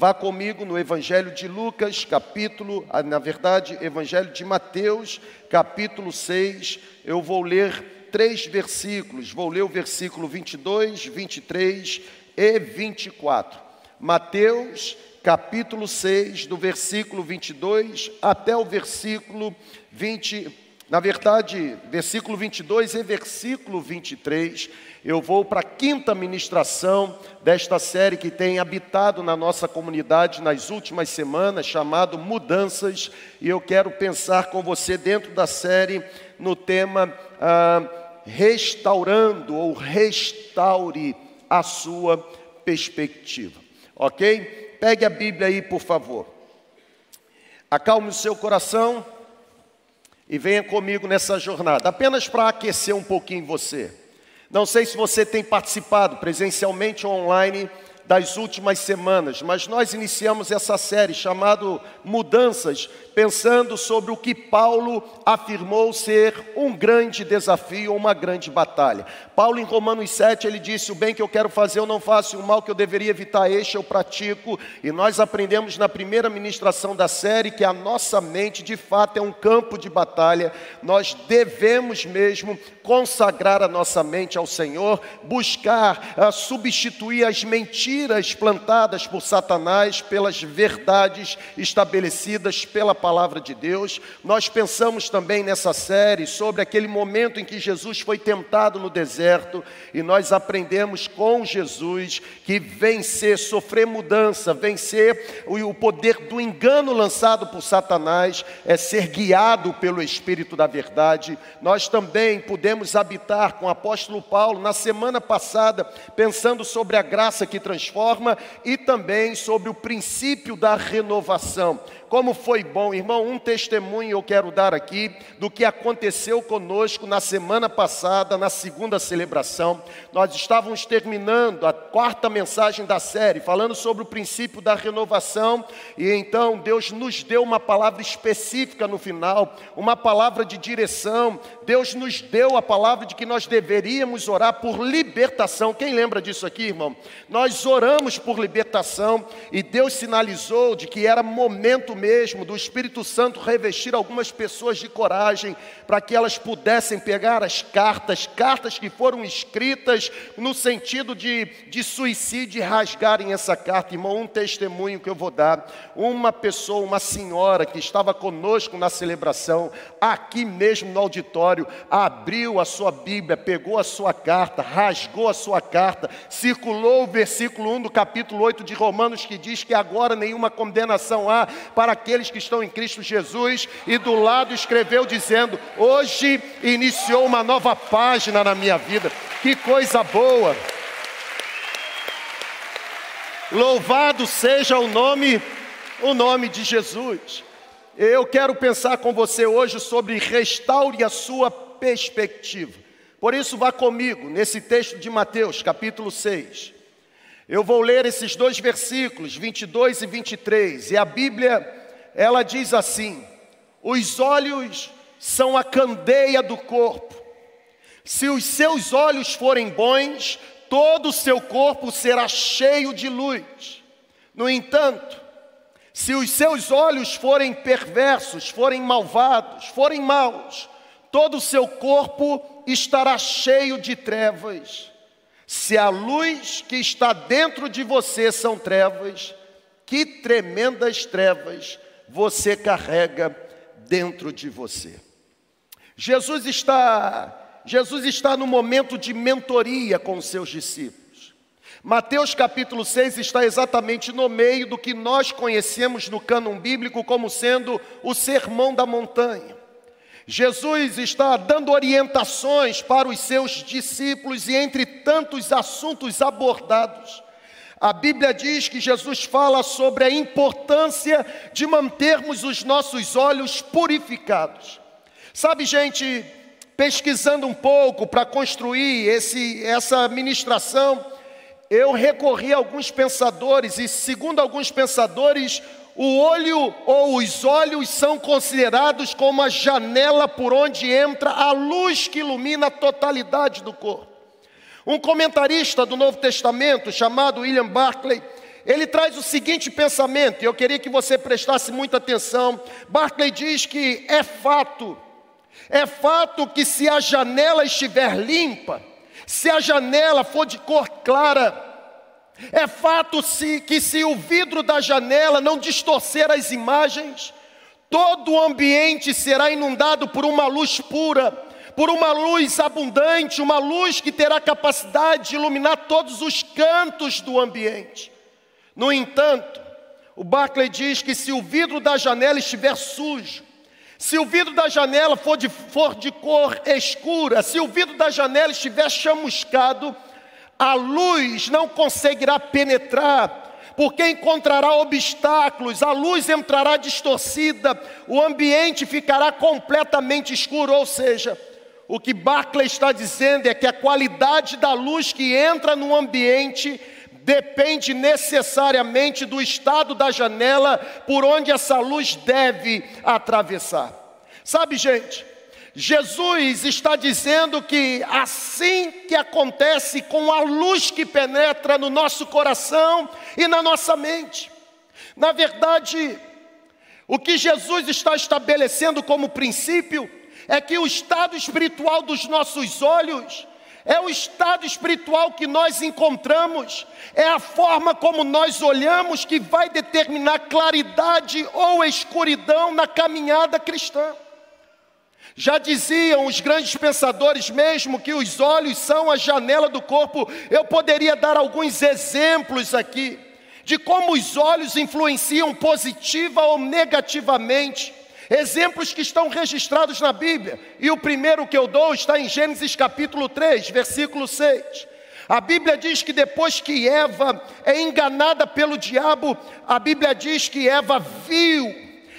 Vá comigo no Evangelho de Lucas, capítulo, ah, na verdade, Evangelho de Mateus, capítulo 6. Eu vou ler três versículos. Vou ler o versículo 22, 23 e 24. Mateus, capítulo 6, do versículo 22 até o versículo 20, na verdade, versículo 22 e versículo 23. Eu vou para a quinta ministração desta série que tem habitado na nossa comunidade nas últimas semanas, chamado Mudanças, e eu quero pensar com você dentro da série no tema ah, Restaurando ou Restaure a sua perspectiva, ok? Pegue a Bíblia aí, por favor. Acalme o seu coração e venha comigo nessa jornada, apenas para aquecer um pouquinho você. Não sei se você tem participado presencialmente ou online das últimas semanas, mas nós iniciamos essa série chamada Mudanças, pensando sobre o que Paulo afirmou ser um grande desafio, uma grande batalha. Paulo em Romanos 7, ele disse: "O bem que eu quero fazer eu não faço, o mal que eu deveria evitar este eu pratico". E nós aprendemos na primeira ministração da série que a nossa mente, de fato, é um campo de batalha. Nós devemos mesmo consagrar a nossa mente ao Senhor, buscar uh, substituir as mentiras plantadas por Satanás pelas verdades estabelecidas pela palavra de Deus. Nós pensamos também nessa série sobre aquele momento em que Jesus foi tentado no deserto e nós aprendemos com Jesus que vencer, sofrer mudança, vencer o poder do engano lançado por Satanás é ser guiado pelo Espírito da verdade. Nós também podemos podemos habitar com o apóstolo Paulo na semana passada, pensando sobre a graça que transforma e também sobre o princípio da renovação como foi bom, irmão, um testemunho eu quero dar aqui do que aconteceu conosco na semana passada, na segunda celebração. Nós estávamos terminando a quarta mensagem da série, falando sobre o princípio da renovação, e então Deus nos deu uma palavra específica no final, uma palavra de direção. Deus nos deu a palavra de que nós deveríamos orar por libertação. Quem lembra disso aqui, irmão? Nós oramos por libertação e Deus sinalizou de que era momento mesmo do Espírito Santo revestir algumas pessoas de coragem para que elas pudessem pegar as cartas, cartas que foram escritas no sentido de, de suicídio e rasgarem essa carta. Irmão, um testemunho que eu vou dar. Uma pessoa, uma senhora que estava conosco na celebração, aqui mesmo no auditório, abriu a sua Bíblia, pegou a sua carta, rasgou a sua carta, circulou o versículo 1 do capítulo 8 de Romanos que diz que agora nenhuma condenação há para para aqueles que estão em Cristo Jesus, e do lado escreveu dizendo: Hoje iniciou uma nova página na minha vida. Que coisa boa! Louvado seja o nome, o nome de Jesus. Eu quero pensar com você hoje sobre restaure a sua perspectiva. Por isso, vá comigo nesse texto de Mateus, capítulo 6. Eu vou ler esses dois versículos, 22 e 23, e a Bíblia ela diz assim: os olhos são a candeia do corpo. Se os seus olhos forem bons, todo o seu corpo será cheio de luz. No entanto, se os seus olhos forem perversos, forem malvados, forem maus, todo o seu corpo estará cheio de trevas. Se a luz que está dentro de você são trevas, que tremendas trevas você carrega dentro de você. Jesus está Jesus está no momento de mentoria com os seus discípulos. Mateus capítulo 6 está exatamente no meio do que nós conhecemos no cânon bíblico como sendo o sermão da montanha. Jesus está dando orientações para os seus discípulos e entre tantos assuntos abordados, a Bíblia diz que Jesus fala sobre a importância de mantermos os nossos olhos purificados. Sabe, gente, pesquisando um pouco para construir esse, essa ministração, eu recorri a alguns pensadores, e segundo alguns pensadores, o olho ou os olhos são considerados como a janela por onde entra a luz que ilumina a totalidade do corpo. Um comentarista do Novo Testamento chamado William Barclay, ele traz o seguinte pensamento, e eu queria que você prestasse muita atenção. Barclay diz que é fato, é fato que se a janela estiver limpa, se a janela for de cor clara, é fato se, que se o vidro da janela não distorcer as imagens, todo o ambiente será inundado por uma luz pura, por uma luz abundante, uma luz que terá capacidade de iluminar todos os cantos do ambiente. No entanto, o Barclay diz que se o vidro da janela estiver sujo, se o vidro da janela for de, for de cor escura, se o vidro da janela estiver chamuscado, a luz não conseguirá penetrar, porque encontrará obstáculos, a luz entrará distorcida, o ambiente ficará completamente escuro, ou seja, o que Barclay está dizendo é que a qualidade da luz que entra no ambiente depende necessariamente do estado da janela por onde essa luz deve atravessar. Sabe, gente, Jesus está dizendo que assim que acontece com a luz que penetra no nosso coração e na nossa mente. Na verdade, o que Jesus está estabelecendo como princípio é que o estado espiritual dos nossos olhos é o estado espiritual que nós encontramos, é a forma como nós olhamos que vai determinar claridade ou escuridão na caminhada cristã. Já diziam os grandes pensadores mesmo que os olhos são a janela do corpo. Eu poderia dar alguns exemplos aqui de como os olhos influenciam positiva ou negativamente Exemplos que estão registrados na Bíblia. E o primeiro que eu dou está em Gênesis capítulo 3, versículo 6. A Bíblia diz que depois que Eva é enganada pelo diabo, a Bíblia diz que Eva viu,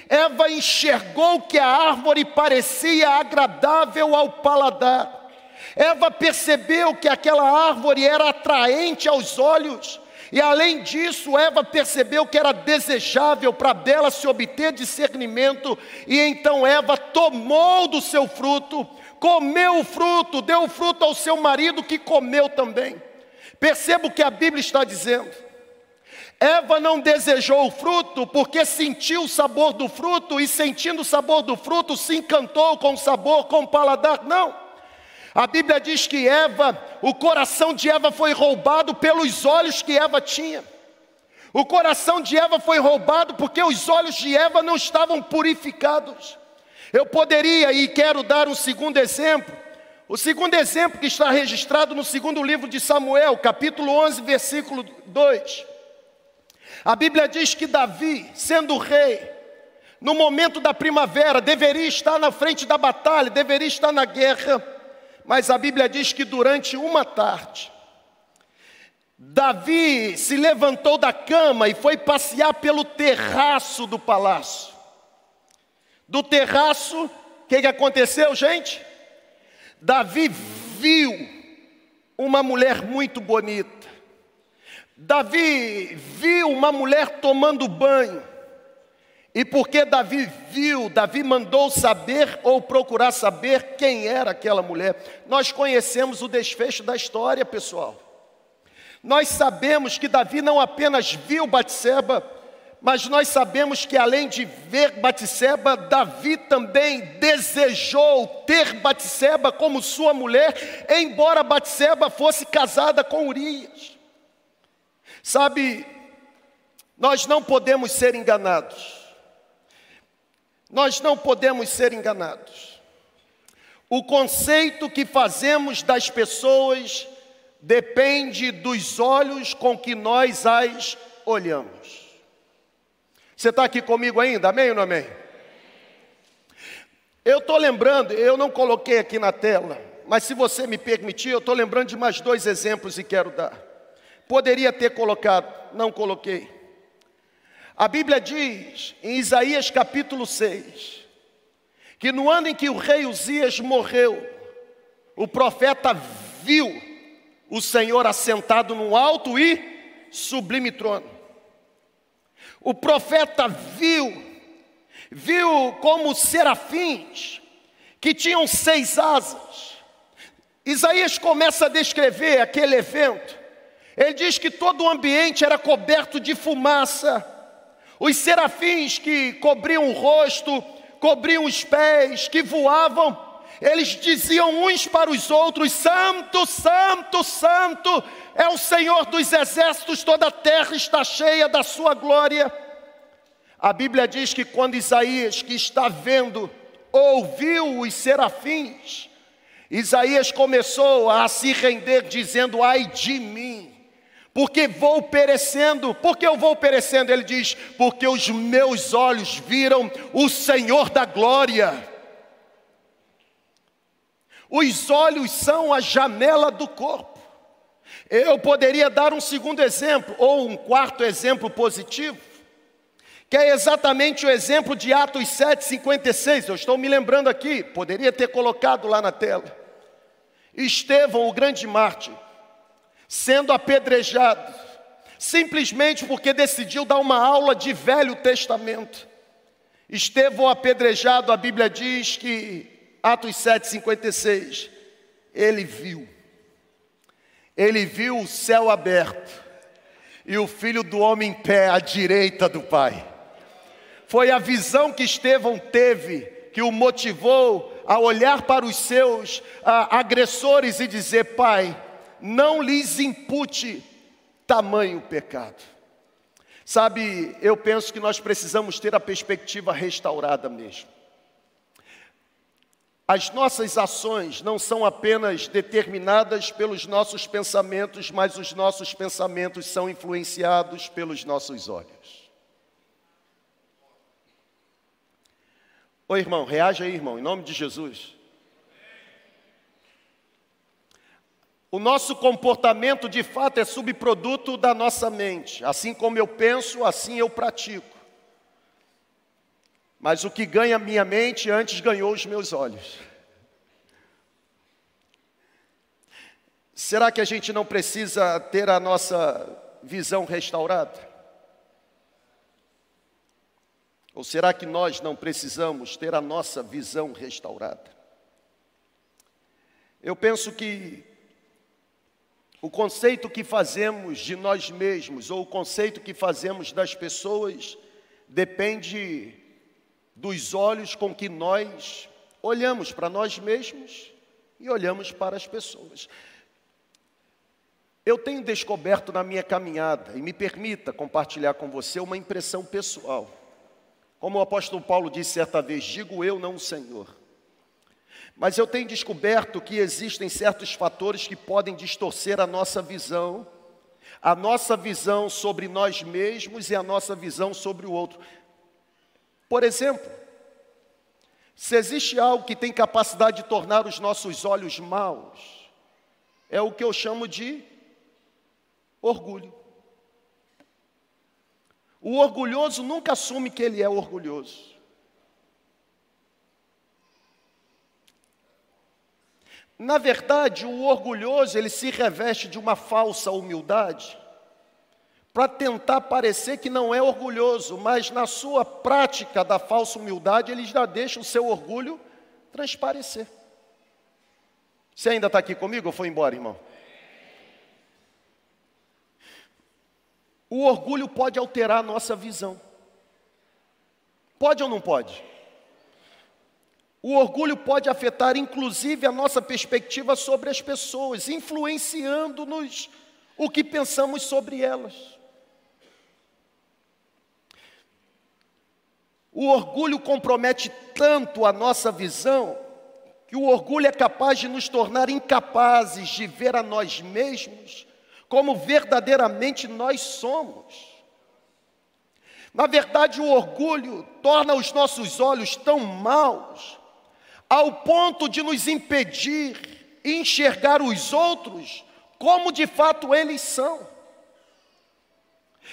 Eva enxergou que a árvore parecia agradável ao paladar. Eva percebeu que aquela árvore era atraente aos olhos e além disso, Eva percebeu que era desejável para dela se obter discernimento, e então Eva tomou do seu fruto, comeu o fruto, deu o fruto ao seu marido que comeu também. Perceba o que a Bíblia está dizendo. Eva não desejou o fruto porque sentiu o sabor do fruto e sentindo o sabor do fruto se encantou com o sabor, com o paladar. Não. A Bíblia diz que Eva, o coração de Eva foi roubado pelos olhos que Eva tinha. O coração de Eva foi roubado porque os olhos de Eva não estavam purificados. Eu poderia e quero dar um segundo exemplo. O segundo exemplo que está registrado no segundo livro de Samuel, capítulo 11, versículo 2. A Bíblia diz que Davi, sendo rei, no momento da primavera, deveria estar na frente da batalha, deveria estar na guerra. Mas a Bíblia diz que durante uma tarde, Davi se levantou da cama e foi passear pelo terraço do palácio. Do terraço, o que, que aconteceu, gente? Davi viu uma mulher muito bonita. Davi viu uma mulher tomando banho. E porque Davi viu, Davi mandou saber ou procurar saber quem era aquela mulher. Nós conhecemos o desfecho da história, pessoal. Nós sabemos que Davi não apenas viu Batseba, mas nós sabemos que além de ver Batseba, Davi também desejou ter Batseba como sua mulher, embora Batseba fosse casada com Urias. Sabe, nós não podemos ser enganados. Nós não podemos ser enganados. O conceito que fazemos das pessoas depende dos olhos com que nós as olhamos. Você está aqui comigo ainda? Amém ou não amém? Eu estou lembrando, eu não coloquei aqui na tela, mas se você me permitir, eu estou lembrando de mais dois exemplos e quero dar. Poderia ter colocado, não coloquei. A Bíblia diz em Isaías capítulo 6 que no ano em que o rei Uzias morreu, o profeta viu o Senhor assentado no alto e sublime trono. O profeta viu, viu como serafins que tinham seis asas. Isaías começa a descrever aquele evento Ele diz que todo o ambiente era coberto de fumaça. Os serafins que cobriam o rosto, cobriam os pés, que voavam, eles diziam uns para os outros: Santo, Santo, Santo é o Senhor dos exércitos, toda a terra está cheia da sua glória. A Bíblia diz que quando Isaías, que está vendo, ouviu os serafins, Isaías começou a se render, dizendo: Ai de mim, porque vou perecendo. Porque eu vou perecendo? Ele diz: Porque os meus olhos viram o Senhor da glória. Os olhos são a janela do corpo. Eu poderia dar um segundo exemplo, ou um quarto exemplo positivo, que é exatamente o exemplo de Atos 7,56. Eu estou me lembrando aqui, poderia ter colocado lá na tela. Estevão, o grande mártir, sendo apedrejado, simplesmente porque decidiu dar uma aula de Velho Testamento. Estevão apedrejado, a Bíblia diz que, Atos 7,56, ele viu, ele viu o céu aberto e o filho do homem em pé à direita do Pai. Foi a visão que Estevão teve que o motivou a olhar para os seus a, agressores e dizer: Pai, não lhes impute tamanho pecado. Sabe, eu penso que nós precisamos ter a perspectiva restaurada mesmo. As nossas ações não são apenas determinadas pelos nossos pensamentos, mas os nossos pensamentos são influenciados pelos nossos olhos. Ô irmão, reaja aí, irmão, em nome de Jesus. O nosso comportamento de fato é subproduto da nossa mente. Assim como eu penso, assim eu pratico. Mas o que ganha minha mente antes ganhou os meus olhos. Será que a gente não precisa ter a nossa visão restaurada? Ou será que nós não precisamos ter a nossa visão restaurada? Eu penso que o conceito que fazemos de nós mesmos, ou o conceito que fazemos das pessoas, depende dos olhos com que nós olhamos para nós mesmos e olhamos para as pessoas. Eu tenho descoberto na minha caminhada, e me permita compartilhar com você uma impressão pessoal. Como o apóstolo Paulo disse certa vez: digo eu, não o Senhor. Mas eu tenho descoberto que existem certos fatores que podem distorcer a nossa visão, a nossa visão sobre nós mesmos e a nossa visão sobre o outro. Por exemplo, se existe algo que tem capacidade de tornar os nossos olhos maus, é o que eu chamo de orgulho. O orgulhoso nunca assume que ele é orgulhoso. Na verdade, o orgulhoso, ele se reveste de uma falsa humildade para tentar parecer que não é orgulhoso, mas na sua prática da falsa humildade, ele já deixa o seu orgulho transparecer. Você ainda está aqui comigo ou foi embora, irmão? O orgulho pode alterar a nossa visão. Pode ou não pode? O orgulho pode afetar, inclusive, a nossa perspectiva sobre as pessoas, influenciando-nos o que pensamos sobre elas. O orgulho compromete tanto a nossa visão, que o orgulho é capaz de nos tornar incapazes de ver a nós mesmos como verdadeiramente nós somos. Na verdade, o orgulho torna os nossos olhos tão maus, ao ponto de nos impedir enxergar os outros como de fato eles são.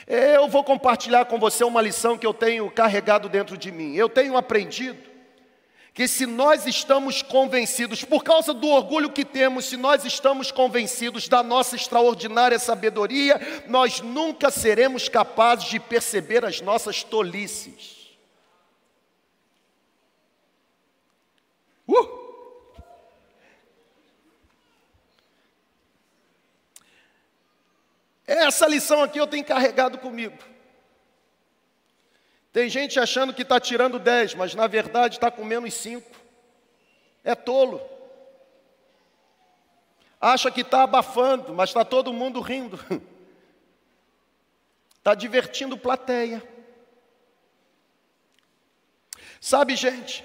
Eu vou compartilhar com você uma lição que eu tenho carregado dentro de mim. Eu tenho aprendido que se nós estamos convencidos, por causa do orgulho que temos, se nós estamos convencidos da nossa extraordinária sabedoria, nós nunca seremos capazes de perceber as nossas tolices. Uh! Essa lição aqui eu tenho carregado comigo. Tem gente achando que está tirando 10, mas na verdade está com menos 5. É tolo. Acha que está abafando, mas está todo mundo rindo. Está divertindo plateia. Sabe, gente,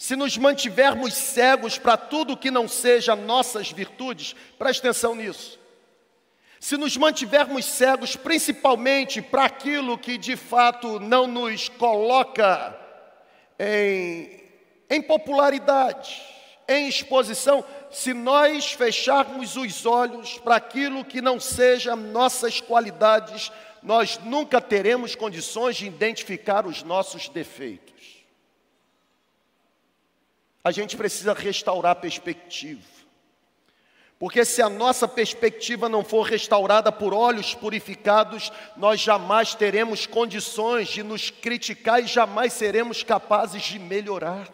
se nos mantivermos cegos para tudo que não seja nossas virtudes, preste atenção nisso. Se nos mantivermos cegos principalmente para aquilo que de fato não nos coloca em, em popularidade, em exposição, se nós fecharmos os olhos para aquilo que não seja nossas qualidades, nós nunca teremos condições de identificar os nossos defeitos. A gente precisa restaurar a perspectiva. Porque se a nossa perspectiva não for restaurada por olhos purificados, nós jamais teremos condições de nos criticar e jamais seremos capazes de melhorar.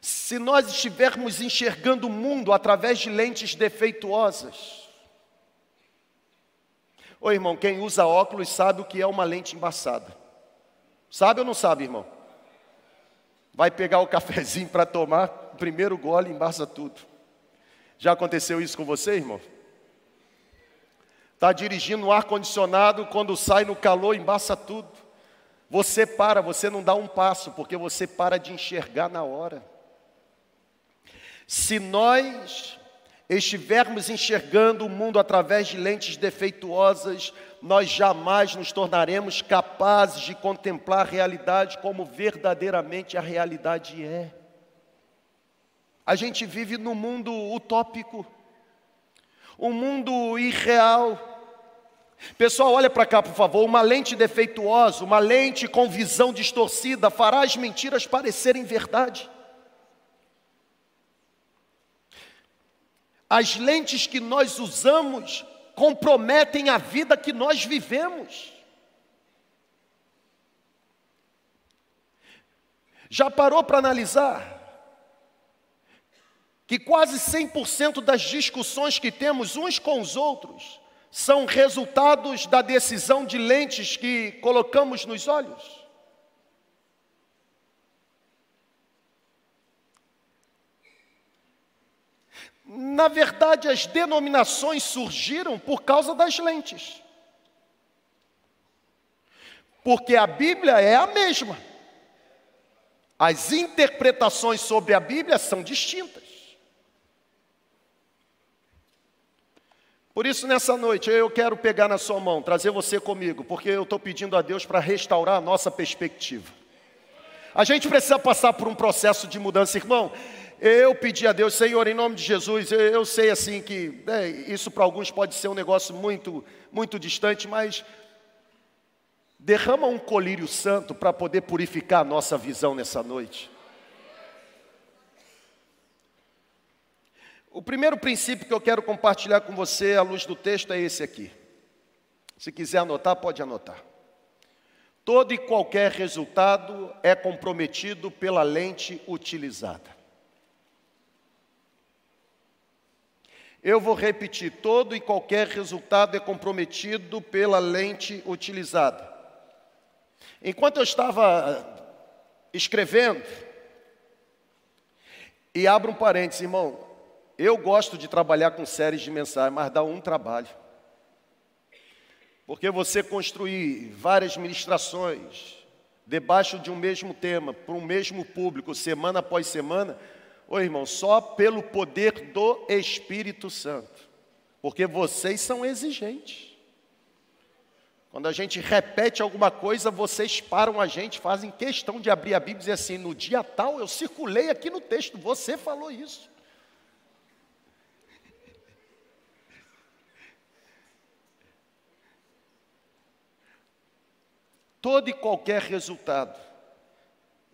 Se nós estivermos enxergando o mundo através de lentes defeituosas, Ô irmão, quem usa óculos sabe o que é uma lente embaçada. Sabe ou não sabe, irmão? vai pegar o cafezinho para tomar, primeiro gole embaça tudo. Já aconteceu isso com você, irmão? Está dirigindo no ar-condicionado, quando sai no calor, embaça tudo. Você para, você não dá um passo, porque você para de enxergar na hora. Se nós estivermos enxergando o mundo através de lentes defeituosas, nós jamais nos tornaremos capazes de contemplar a realidade como verdadeiramente a realidade é. A gente vive num mundo utópico, um mundo irreal. Pessoal, olha para cá, por favor. Uma lente defeituosa, uma lente com visão distorcida, fará as mentiras parecerem verdade. As lentes que nós usamos comprometem a vida que nós vivemos. Já parou para analisar que quase 100% das discussões que temos uns com os outros são resultados da decisão de lentes que colocamos nos olhos? Na verdade, as denominações surgiram por causa das lentes. Porque a Bíblia é a mesma. As interpretações sobre a Bíblia são distintas. Por isso, nessa noite, eu quero pegar na sua mão, trazer você comigo, porque eu estou pedindo a Deus para restaurar a nossa perspectiva. A gente precisa passar por um processo de mudança, irmão. Eu pedi a Deus, Senhor, em nome de Jesus, eu, eu sei assim que é, isso para alguns pode ser um negócio muito, muito distante, mas derrama um colírio santo para poder purificar a nossa visão nessa noite. O primeiro princípio que eu quero compartilhar com você à luz do texto é esse aqui. Se quiser anotar, pode anotar. Todo e qualquer resultado é comprometido pela lente utilizada. Eu vou repetir: todo e qualquer resultado é comprometido pela lente utilizada. Enquanto eu estava escrevendo, e abro um parênteses, irmão, eu gosto de trabalhar com séries de mensagens, mas dá um trabalho. Porque você construir várias ministrações debaixo de um mesmo tema, para um mesmo público, semana após semana, Ô irmão, só pelo poder do Espírito Santo. Porque vocês são exigentes. Quando a gente repete alguma coisa, vocês param a gente, fazem questão de abrir a Bíblia e dizer assim: no dia tal eu circulei aqui no texto, você falou isso. Todo e qualquer resultado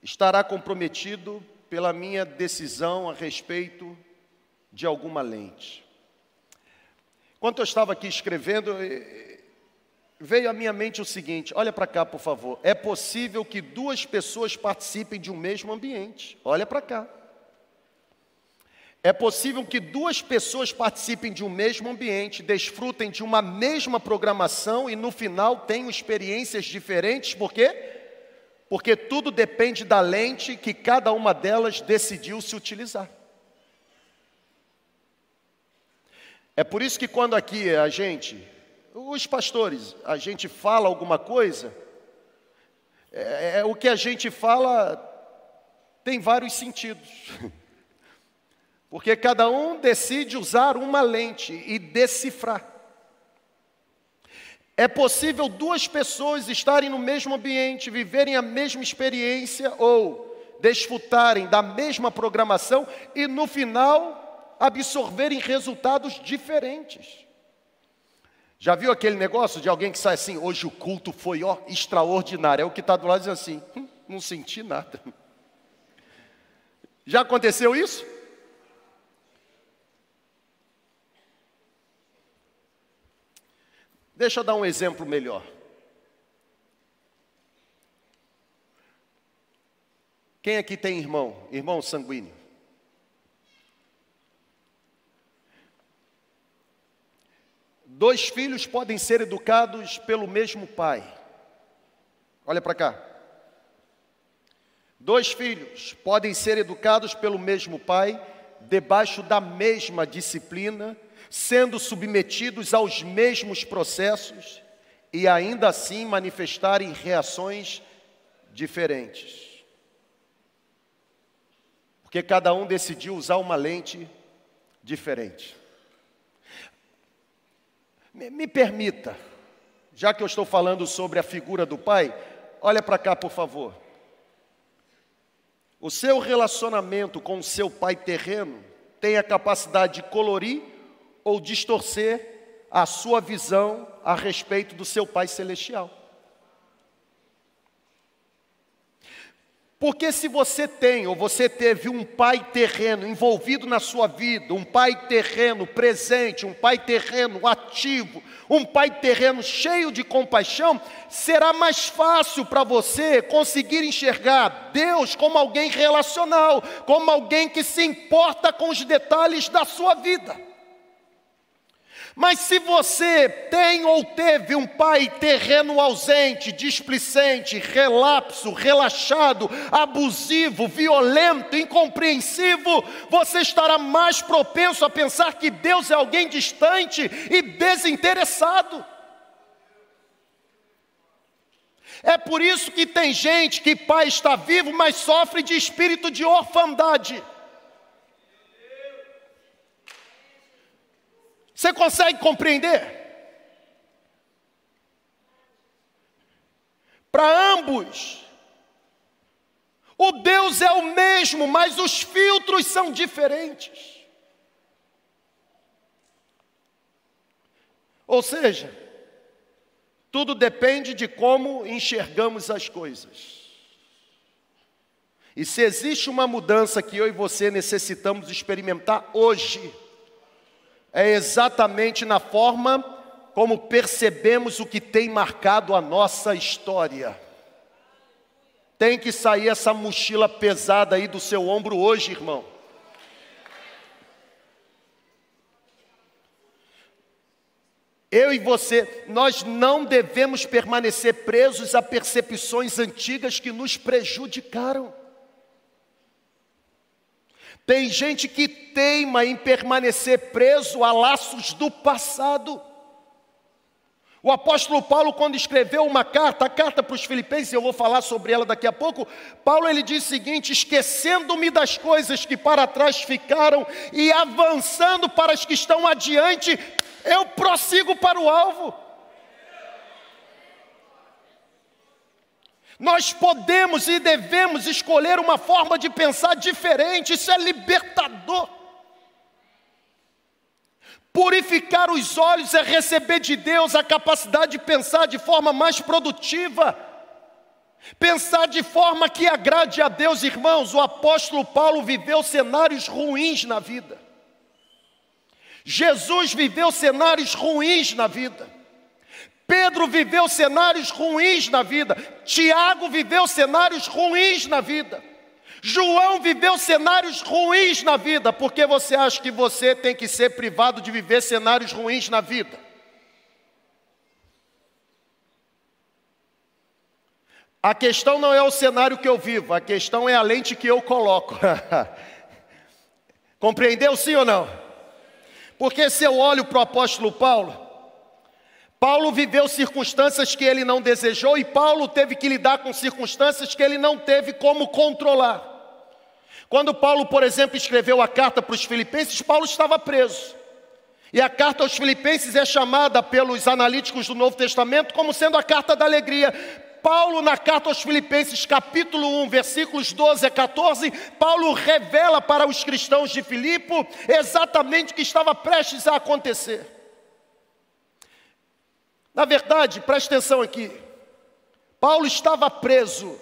estará comprometido pela minha decisão a respeito de alguma lente. Enquanto eu estava aqui escrevendo, veio à minha mente o seguinte: olha para cá, por favor. É possível que duas pessoas participem de um mesmo ambiente. Olha para cá. É possível que duas pessoas participem de um mesmo ambiente, desfrutem de uma mesma programação e no final tenham experiências diferentes, por quê? Porque tudo depende da lente que cada uma delas decidiu se utilizar. É por isso que quando aqui a gente, os pastores, a gente fala alguma coisa, é, é, o que a gente fala tem vários sentidos. Porque cada um decide usar uma lente e decifrar. É possível duas pessoas estarem no mesmo ambiente, viverem a mesma experiência ou desfrutarem da mesma programação e no final absorverem resultados diferentes. Já viu aquele negócio de alguém que sai assim, hoje o culto foi ó, extraordinário? É o que está do lado dizendo assim, hum, não senti nada. Já aconteceu isso? Deixa eu dar um exemplo melhor. Quem aqui tem irmão, irmão sanguíneo? Dois filhos podem ser educados pelo mesmo pai. Olha para cá. Dois filhos podem ser educados pelo mesmo pai, debaixo da mesma disciplina, sendo submetidos aos mesmos processos e ainda assim manifestarem reações diferentes. Porque cada um decidiu usar uma lente diferente. Me, me permita, já que eu estou falando sobre a figura do pai, olha para cá, por favor. O seu relacionamento com o seu pai terreno tem a capacidade de colorir ou distorcer a sua visão a respeito do seu pai celestial. Porque se você tem ou você teve um pai terreno envolvido na sua vida, um pai terreno presente, um pai terreno ativo, um pai terreno cheio de compaixão, será mais fácil para você conseguir enxergar Deus como alguém relacional, como alguém que se importa com os detalhes da sua vida. Mas se você tem ou teve um pai terreno ausente, displicente, relapso, relaxado, abusivo, violento, incompreensivo, você estará mais propenso a pensar que Deus é alguém distante e desinteressado. É por isso que tem gente que pai está vivo, mas sofre de espírito de orfandade. Você consegue compreender? Para ambos, o Deus é o mesmo, mas os filtros são diferentes. Ou seja, tudo depende de como enxergamos as coisas. E se existe uma mudança que eu e você necessitamos experimentar hoje, é exatamente na forma como percebemos o que tem marcado a nossa história. Tem que sair essa mochila pesada aí do seu ombro hoje, irmão. Eu e você, nós não devemos permanecer presos a percepções antigas que nos prejudicaram. Tem gente que teima em permanecer preso a laços do passado. O apóstolo Paulo, quando escreveu uma carta, a carta para os filipenses, eu vou falar sobre ela daqui a pouco, Paulo ele diz o seguinte: esquecendo-me das coisas que para trás ficaram e avançando para as que estão adiante, eu prossigo para o alvo. Nós podemos e devemos escolher uma forma de pensar diferente, isso é libertador. Purificar os olhos é receber de Deus a capacidade de pensar de forma mais produtiva. Pensar de forma que agrade a Deus, irmãos. O apóstolo Paulo viveu cenários ruins na vida. Jesus viveu cenários ruins na vida. Pedro viveu cenários ruins na vida, Tiago viveu cenários ruins na vida, João viveu cenários ruins na vida, porque você acha que você tem que ser privado de viver cenários ruins na vida? A questão não é o cenário que eu vivo, a questão é a lente que eu coloco. Compreendeu sim ou não? Porque se eu olho para o apóstolo Paulo, Paulo viveu circunstâncias que ele não desejou e Paulo teve que lidar com circunstâncias que ele não teve como controlar. Quando Paulo, por exemplo, escreveu a carta para os filipenses, Paulo estava preso. E a carta aos filipenses é chamada pelos analíticos do Novo Testamento como sendo a carta da alegria. Paulo, na carta aos Filipenses, capítulo 1, versículos 12 a 14, Paulo revela para os cristãos de Filipe exatamente o que estava prestes a acontecer. Na verdade, preste atenção aqui, Paulo estava preso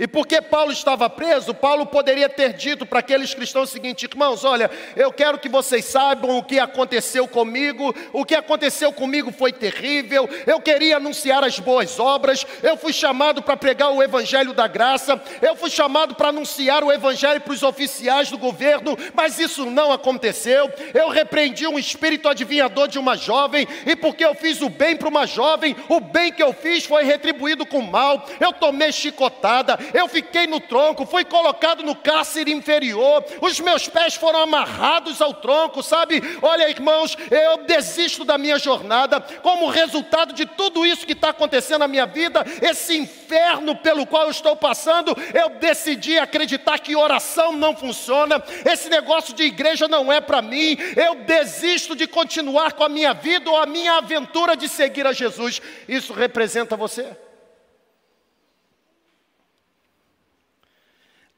e porque Paulo estava preso, Paulo poderia ter dito para aqueles cristãos o seguinte: irmãos, olha, eu quero que vocês saibam o que aconteceu comigo, o que aconteceu comigo foi terrível, eu queria anunciar as boas obras, eu fui chamado para pregar o evangelho da graça, eu fui chamado para anunciar o evangelho para os oficiais do governo, mas isso não aconteceu. Eu repreendi um espírito adivinhador de uma jovem, e porque eu fiz o bem para uma jovem, o bem que eu fiz foi retribuído com mal, eu tomei chicotada, eu fiquei no tronco, fui colocado no cárcere inferior, os meus pés foram amarrados ao tronco, sabe? Olha, irmãos, eu desisto da minha jornada, como resultado de tudo isso que está acontecendo na minha vida, esse inferno pelo qual eu estou passando, eu decidi acreditar que oração não funciona, esse negócio de igreja não é para mim, eu desisto de continuar com a minha vida ou a minha aventura de seguir a Jesus. Isso representa você?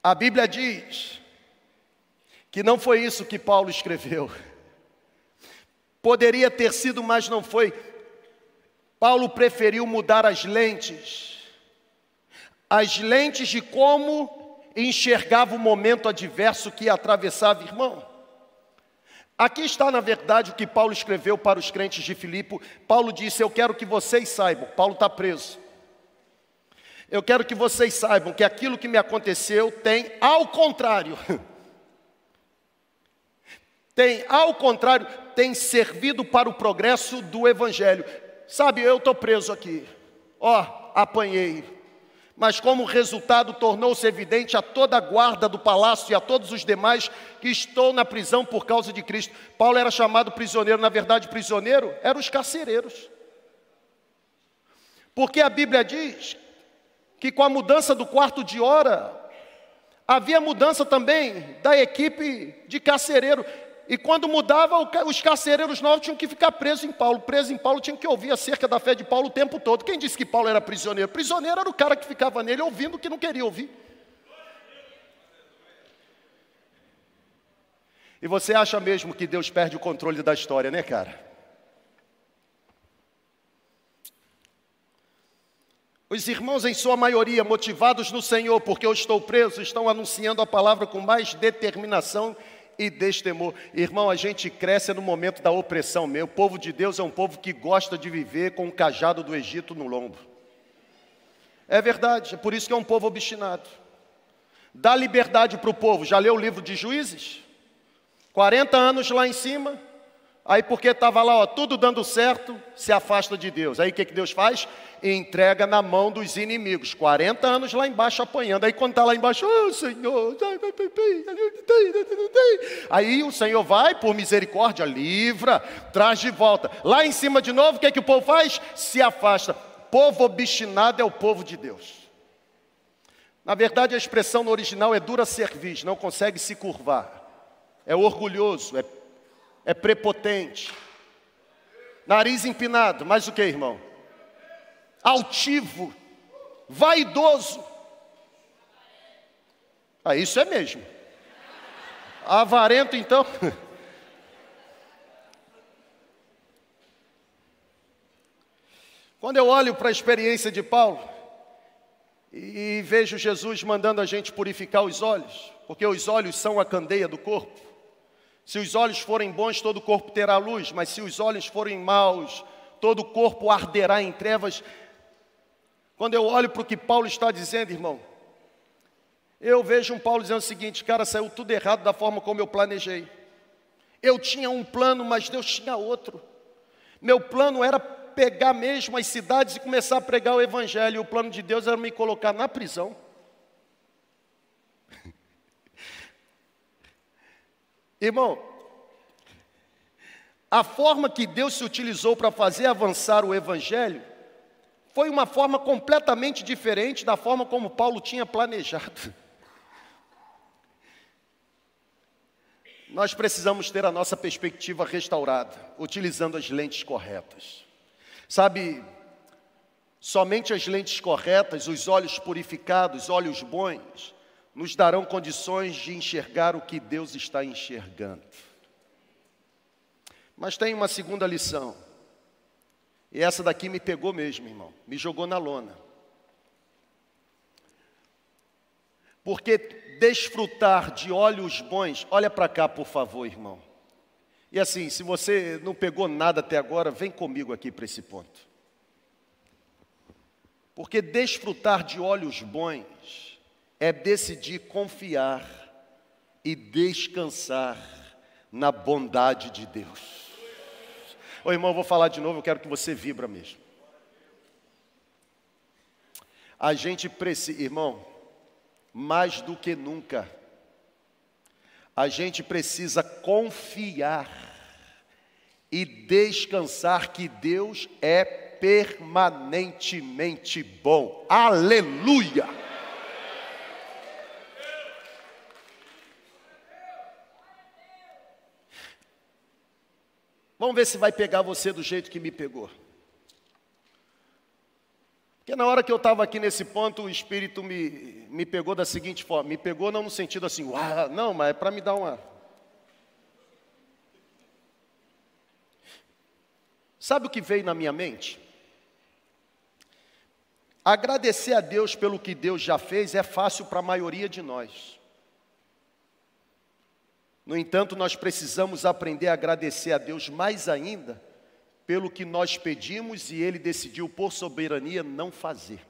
A Bíblia diz que não foi isso que Paulo escreveu. Poderia ter sido, mas não foi. Paulo preferiu mudar as lentes, as lentes de como enxergava o momento adverso que atravessava, irmão. Aqui está, na verdade, o que Paulo escreveu para os crentes de Filipe. Paulo disse: Eu quero que vocês saibam. Paulo está preso. Eu quero que vocês saibam que aquilo que me aconteceu tem ao contrário. Tem ao contrário, tem servido para o progresso do evangelho. Sabe, eu estou preso aqui. Ó, apanhei. Mas como resultado tornou-se evidente a toda a guarda do palácio e a todos os demais que estou na prisão por causa de Cristo. Paulo era chamado prisioneiro, na verdade, prisioneiro eram os carcereiros. Porque a Bíblia diz que com a mudança do quarto de hora, havia mudança também da equipe de carcereiro. E quando mudava, os carcereiros novos tinham que ficar presos em Paulo. Preso em Paulo tinham que ouvir acerca da fé de Paulo o tempo todo. Quem disse que Paulo era prisioneiro? Prisioneiro era o cara que ficava nele ouvindo o que não queria ouvir. E você acha mesmo que Deus perde o controle da história, né, cara? Os irmãos, em sua maioria, motivados no Senhor, porque eu estou preso, estão anunciando a palavra com mais determinação e destemor. Irmão, a gente cresce no momento da opressão mesmo. O povo de Deus é um povo que gosta de viver com o cajado do Egito no lombo. É verdade, é por isso que é um povo obstinado. Dá liberdade para o povo. Já leu o livro de Juízes? 40 anos lá em cima, Aí porque estava lá, ó, tudo dando certo, se afasta de Deus. Aí o que, que Deus faz? Entrega na mão dos inimigos. 40 anos lá embaixo apanhando. Aí quando está lá embaixo, oh Senhor, aí o Senhor vai, por misericórdia, livra, traz de volta. Lá em cima de novo, o que, que o povo faz? Se afasta. Povo obstinado é o povo de Deus. Na verdade, a expressão no original é dura cerviz, não consegue se curvar. É orgulhoso, é é prepotente, nariz empinado, mais o que, irmão? Altivo, vaidoso. Ah, isso é mesmo. Avarento, então. Quando eu olho para a experiência de Paulo e vejo Jesus mandando a gente purificar os olhos, porque os olhos são a candeia do corpo. Se os olhos forem bons, todo o corpo terá luz, mas se os olhos forem maus, todo o corpo arderá em trevas. Quando eu olho para o que Paulo está dizendo, irmão, Eu vejo um Paulo dizendo o seguinte: cara, saiu tudo errado da forma como eu planejei. Eu tinha um plano, mas Deus tinha outro. Meu plano era pegar mesmo as cidades e começar a pregar o Evangelho. O plano de Deus era me colocar na prisão. Irmão, a forma que Deus se utilizou para fazer avançar o Evangelho foi uma forma completamente diferente da forma como Paulo tinha planejado. Nós precisamos ter a nossa perspectiva restaurada, utilizando as lentes corretas. Sabe, somente as lentes corretas, os olhos purificados, olhos bons, nos darão condições de enxergar o que Deus está enxergando. Mas tem uma segunda lição. E essa daqui me pegou mesmo, irmão. Me jogou na lona. Porque desfrutar de olhos bons, olha para cá, por favor, irmão. E assim, se você não pegou nada até agora, vem comigo aqui para esse ponto. Porque desfrutar de olhos bons é decidir confiar e descansar na bondade de Deus. Ô irmão, eu vou falar de novo, eu quero que você vibra mesmo. A gente precisa, irmão, mais do que nunca, a gente precisa confiar e descansar que Deus é permanentemente bom. Aleluia! Vamos ver se vai pegar você do jeito que me pegou. Porque na hora que eu estava aqui nesse ponto, o Espírito me, me pegou da seguinte forma: me pegou não no sentido assim, uau, não, mas é para me dar uma. Sabe o que veio na minha mente? Agradecer a Deus pelo que Deus já fez é fácil para a maioria de nós. No entanto, nós precisamos aprender a agradecer a Deus mais ainda pelo que nós pedimos e Ele decidiu, por soberania, não fazer.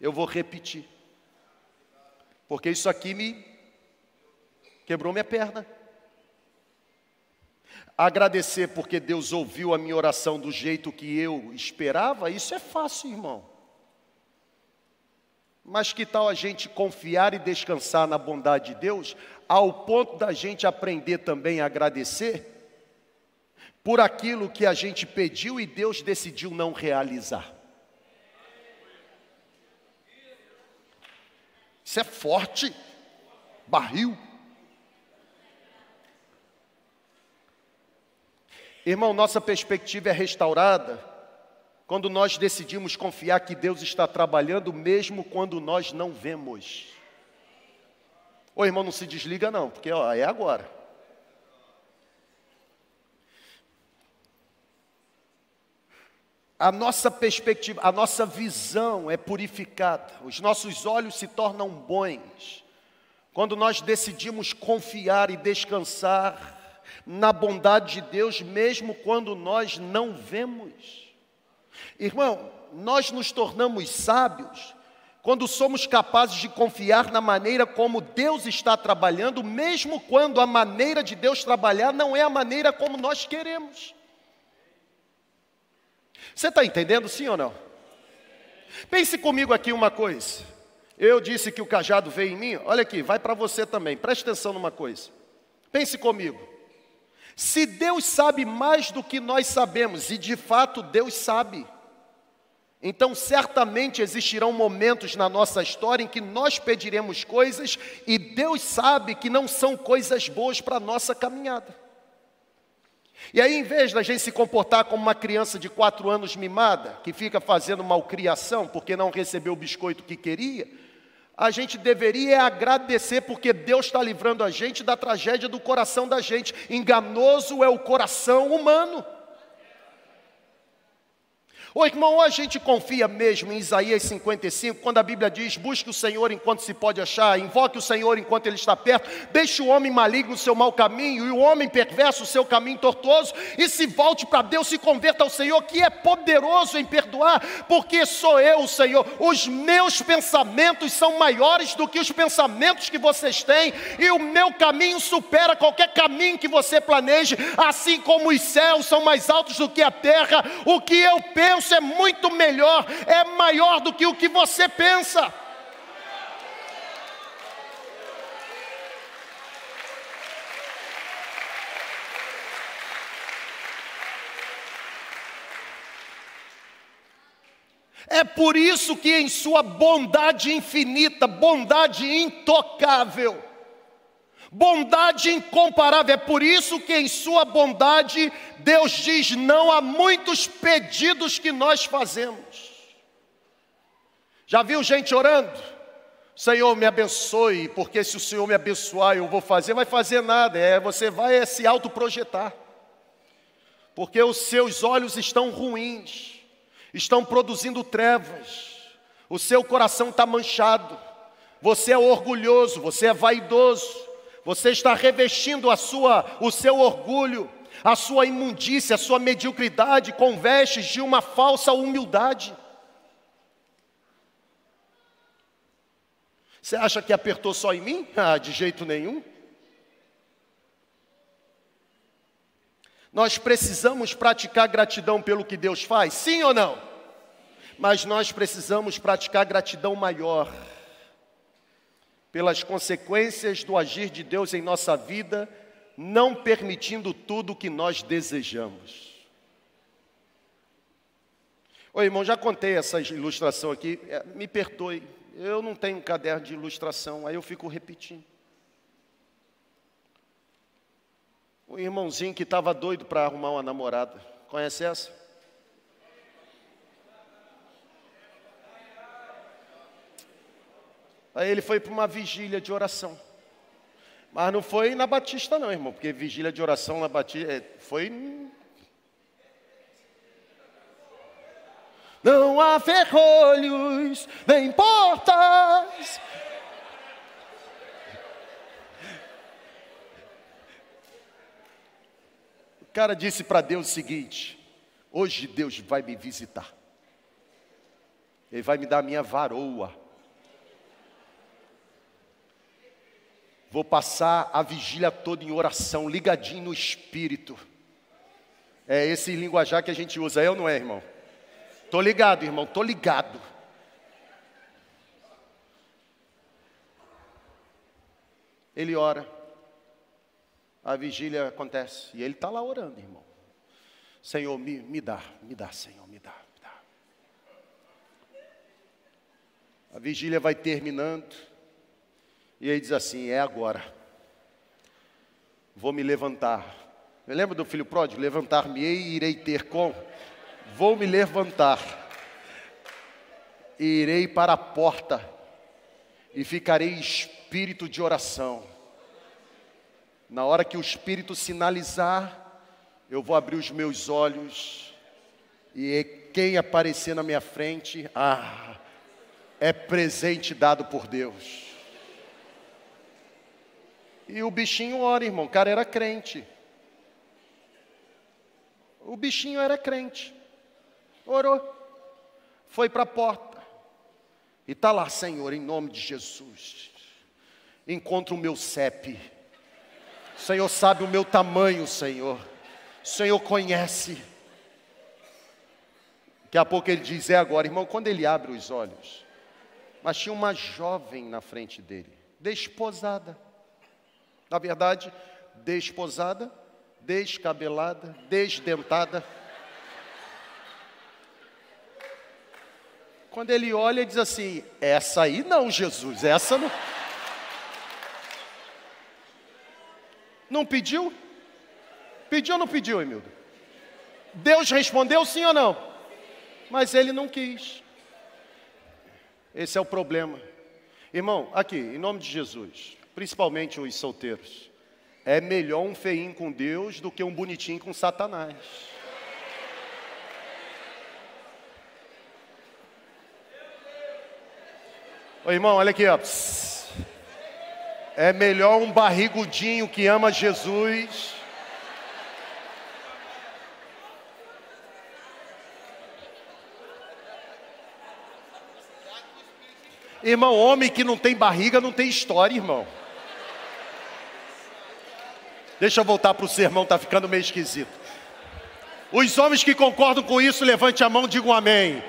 Eu vou repetir, porque isso aqui me quebrou minha perna. Agradecer porque Deus ouviu a minha oração do jeito que eu esperava, isso é fácil, irmão. Mas que tal a gente confiar e descansar na bondade de Deus, ao ponto da gente aprender também a agradecer por aquilo que a gente pediu e Deus decidiu não realizar? Isso é forte, barril. Irmão, nossa perspectiva é restaurada quando nós decidimos confiar que Deus está trabalhando, mesmo quando nós não vemos. Ô irmão, não se desliga não, porque ó, é agora. A nossa perspectiva, a nossa visão é purificada, os nossos olhos se tornam bons, quando nós decidimos confiar e descansar na bondade de Deus, mesmo quando nós não vemos. Irmão, nós nos tornamos sábios quando somos capazes de confiar na maneira como Deus está trabalhando, mesmo quando a maneira de Deus trabalhar não é a maneira como nós queremos. Você está entendendo, sim ou não? Pense comigo aqui uma coisa. Eu disse que o cajado veio em mim, olha aqui, vai para você também, preste atenção numa coisa. Pense comigo. Se Deus sabe mais do que nós sabemos, e de fato Deus sabe, então certamente existirão momentos na nossa história em que nós pediremos coisas e Deus sabe que não são coisas boas para a nossa caminhada. E aí, em vez da gente se comportar como uma criança de quatro anos mimada, que fica fazendo malcriação porque não recebeu o biscoito que queria, a gente deveria agradecer porque Deus está livrando a gente da tragédia do coração da gente. Enganoso é o coração humano. Ô irmão, a gente confia mesmo em Isaías 55, quando a Bíblia diz: busque o Senhor enquanto se pode achar, invoque o Senhor enquanto ele está perto, deixe o homem maligno o seu mau caminho e o homem perverso o seu caminho tortuoso, e se volte para Deus, se converta ao Senhor, que é poderoso em perdoar, porque sou eu, o Senhor. Os meus pensamentos são maiores do que os pensamentos que vocês têm, e o meu caminho supera qualquer caminho que você planeje, assim como os céus são mais altos do que a terra, o que eu penso Deus é muito melhor, é maior do que o que você pensa. É por isso que, em Sua bondade infinita, bondade intocável, bondade incomparável. É por isso que, em Sua bondade, Deus diz não a muitos pedidos que nós fazemos. Já viu gente orando? Senhor, me abençoe, porque se o Senhor me abençoar, eu vou fazer, vai fazer nada, é, você vai é, se autoprojetar, porque os seus olhos estão ruins, estão produzindo trevas, o seu coração está manchado, você é orgulhoso, você é vaidoso, você está revestindo a sua, o seu orgulho, a sua imundícia, a sua mediocridade com vestes de uma falsa humildade. Você acha que apertou só em mim? Ah, de jeito nenhum. Nós precisamos praticar gratidão pelo que Deus faz, sim ou não? Mas nós precisamos praticar gratidão maior pelas consequências do agir de Deus em nossa vida, não permitindo tudo o que nós desejamos. Oi, irmão, já contei essa ilustração aqui, é, me perdoe, eu não tenho um caderno de ilustração, aí eu fico repetindo. O irmãozinho que estava doido para arrumar uma namorada, conhece essa? Aí ele foi para uma vigília de oração. Mas não foi na Batista, não, irmão, porque vigília de oração na Batista é, foi. Não há ferrolhos, nem portas. O cara disse para Deus o seguinte: hoje Deus vai me visitar. Ele vai me dar a minha varoa. Vou passar a vigília toda em oração, ligadinho no espírito. É esse linguajar que a gente usa, é ou não é, irmão? Tô ligado, irmão, tô ligado. Ele ora, a vigília acontece, e ele está lá orando, irmão. Senhor, me, me dá, me dá, Senhor, me dá, me dá. A vigília vai terminando, e aí diz assim: é agora. Vou me levantar. Lembra do filho pródigo? Levantar-me-ei e irei ter com. Vou me levantar. E irei para a porta. E ficarei espírito de oração. Na hora que o espírito sinalizar, eu vou abrir os meus olhos. E quem aparecer na minha frente, ah, é presente dado por Deus. E o bichinho ora, irmão. O cara era crente. O bichinho era crente. Orou. Foi para a porta. E está lá, Senhor, em nome de Jesus. Encontra o meu CEP. O Senhor sabe o meu tamanho, Senhor. O Senhor conhece. Daqui a pouco ele diz: É agora, irmão. Quando ele abre os olhos, mas tinha uma jovem na frente dele, desposada. Na verdade, desposada, descabelada, desdentada. Quando ele olha, diz assim: Essa aí não, Jesus, essa não. Não pediu? Pediu ou não pediu, Emildo? Deus respondeu sim ou não? Mas ele não quis. Esse é o problema. Irmão, aqui, em nome de Jesus principalmente os solteiros. É melhor um feinho com Deus do que um bonitinho com Satanás. Ô irmão, olha aqui, ó. É melhor um barrigudinho que ama Jesus. Irmão, homem que não tem barriga não tem história, irmão. Deixa eu voltar para o sermão, tá ficando meio esquisito. Os homens que concordam com isso, levante a mão, digam amém.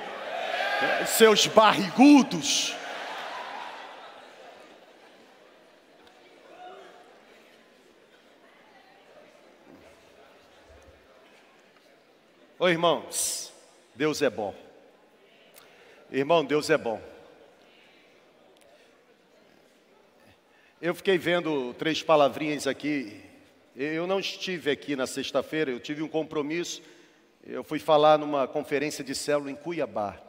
Seus barrigudos. Ô irmãos, Deus é bom. Irmão, Deus é bom. Eu fiquei vendo três palavrinhas aqui. Eu não estive aqui na sexta-feira, eu tive um compromisso. Eu fui falar numa conferência de célula em Cuiabá.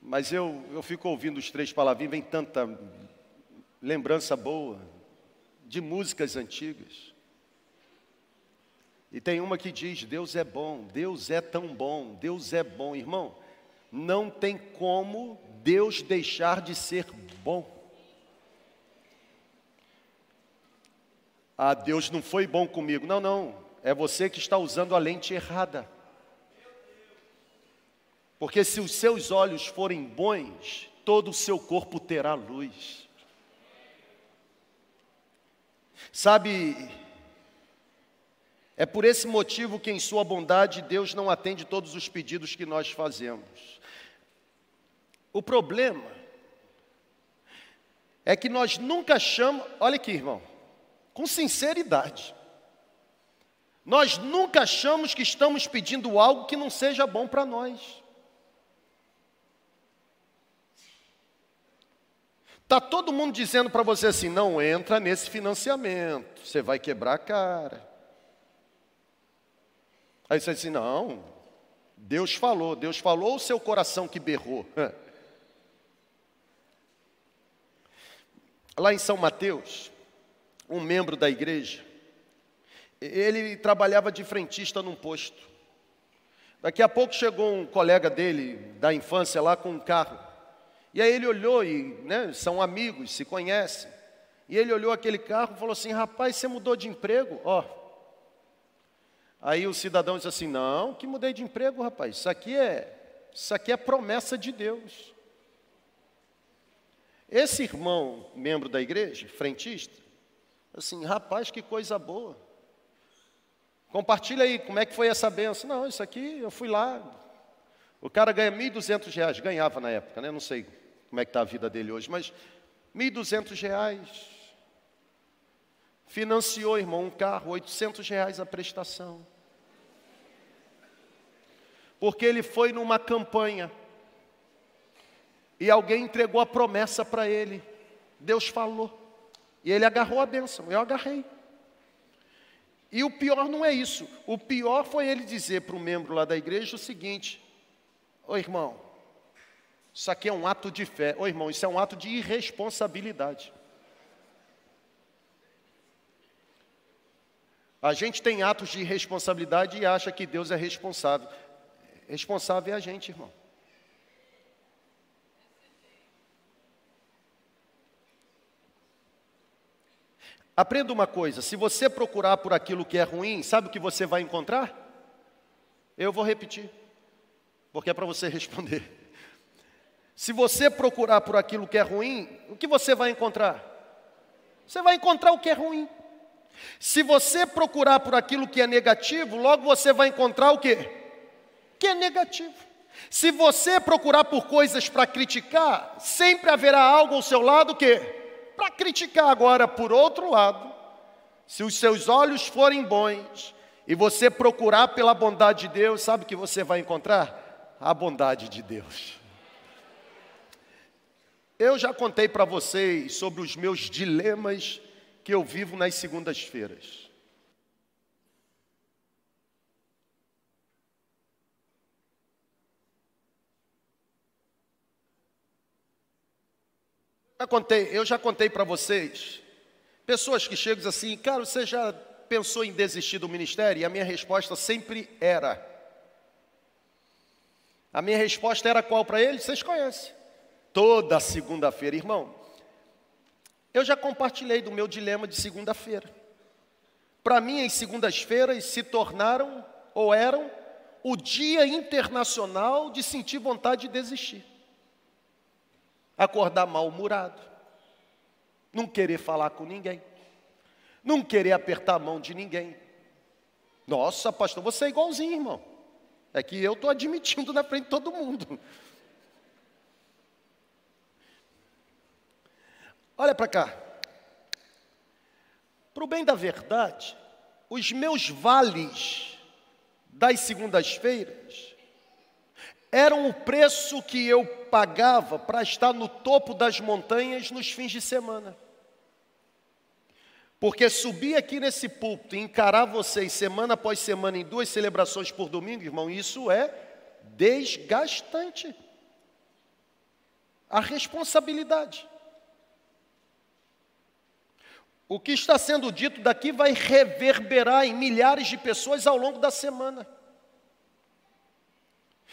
Mas eu, eu fico ouvindo os três palavrinhas, vem tanta lembrança boa de músicas antigas. E tem uma que diz: Deus é bom, Deus é tão bom, Deus é bom. Irmão, não tem como Deus deixar de ser bom. Ah, Deus não foi bom comigo. Não, não, é você que está usando a lente errada. Porque se os seus olhos forem bons, todo o seu corpo terá luz. Sabe, é por esse motivo que, em Sua bondade, Deus não atende todos os pedidos que nós fazemos. O problema é que nós nunca achamos, olha aqui, irmão, com sinceridade, nós nunca achamos que estamos pedindo algo que não seja bom para nós. Está todo mundo dizendo para você assim: não entra nesse financiamento, você vai quebrar a cara. Aí você diz assim: não, Deus falou, Deus falou, o seu coração que berrou. Lá em São Mateus, um membro da igreja, ele trabalhava de frentista num posto. Daqui a pouco chegou um colega dele da infância lá com um carro. E aí ele olhou e, né, são amigos, se conhecem. E ele olhou aquele carro e falou assim: "Rapaz, você mudou de emprego?" Ó, Aí o cidadão diz assim: Não, que mudei de emprego, rapaz. Isso aqui é, isso aqui é promessa de Deus. Esse irmão, membro da igreja, frentista, assim, rapaz, que coisa boa. Compartilha aí, como é que foi essa benção? Não, isso aqui, eu fui lá. O cara ganha 1.200 reais, ganhava na época, né? Não sei como é que está a vida dele hoje, mas 1.200 reais. Financiou, irmão, um carro, 800 reais a prestação. Porque ele foi numa campanha e alguém entregou a promessa para ele. Deus falou. E ele agarrou a bênção. Eu agarrei. E o pior não é isso. O pior foi ele dizer para um membro lá da igreja o seguinte: Ô irmão, isso aqui é um ato de fé. Ô irmão, isso é um ato de irresponsabilidade. A gente tem atos de irresponsabilidade e acha que Deus é responsável. Responsável é a gente, irmão. Aprenda uma coisa: se você procurar por aquilo que é ruim, sabe o que você vai encontrar? Eu vou repetir, porque é para você responder. Se você procurar por aquilo que é ruim, o que você vai encontrar? Você vai encontrar o que é ruim. Se você procurar por aquilo que é negativo, logo você vai encontrar o quê? Que é negativo. Se você procurar por coisas para criticar, sempre haverá algo ao seu lado que para criticar agora por outro lado, se os seus olhos forem bons e você procurar pela bondade de Deus, sabe o que você vai encontrar? A bondade de Deus. Eu já contei para vocês sobre os meus dilemas que eu vivo nas segundas-feiras. Eu, contei, eu já contei para vocês, pessoas que chegam assim, cara, você já pensou em desistir do ministério? E a minha resposta sempre era. A minha resposta era qual para eles? Vocês conhecem. Toda segunda-feira, irmão. Eu já compartilhei do meu dilema de segunda-feira. Para mim, as segundas-feiras se tornaram ou eram o dia internacional de sentir vontade de desistir. Acordar mal-humorado, não querer falar com ninguém, não querer apertar a mão de ninguém. Nossa, pastor, você é igualzinho, irmão. É que eu estou admitindo na frente de todo mundo. Olha para cá. Para o bem da verdade, os meus vales das segundas-feiras eram o preço que eu pagava para estar no topo das montanhas nos fins de semana. Porque subir aqui nesse púlpito e encarar vocês semana após semana em duas celebrações por domingo, irmão, isso é desgastante. A responsabilidade. O que está sendo dito daqui vai reverberar em milhares de pessoas ao longo da semana.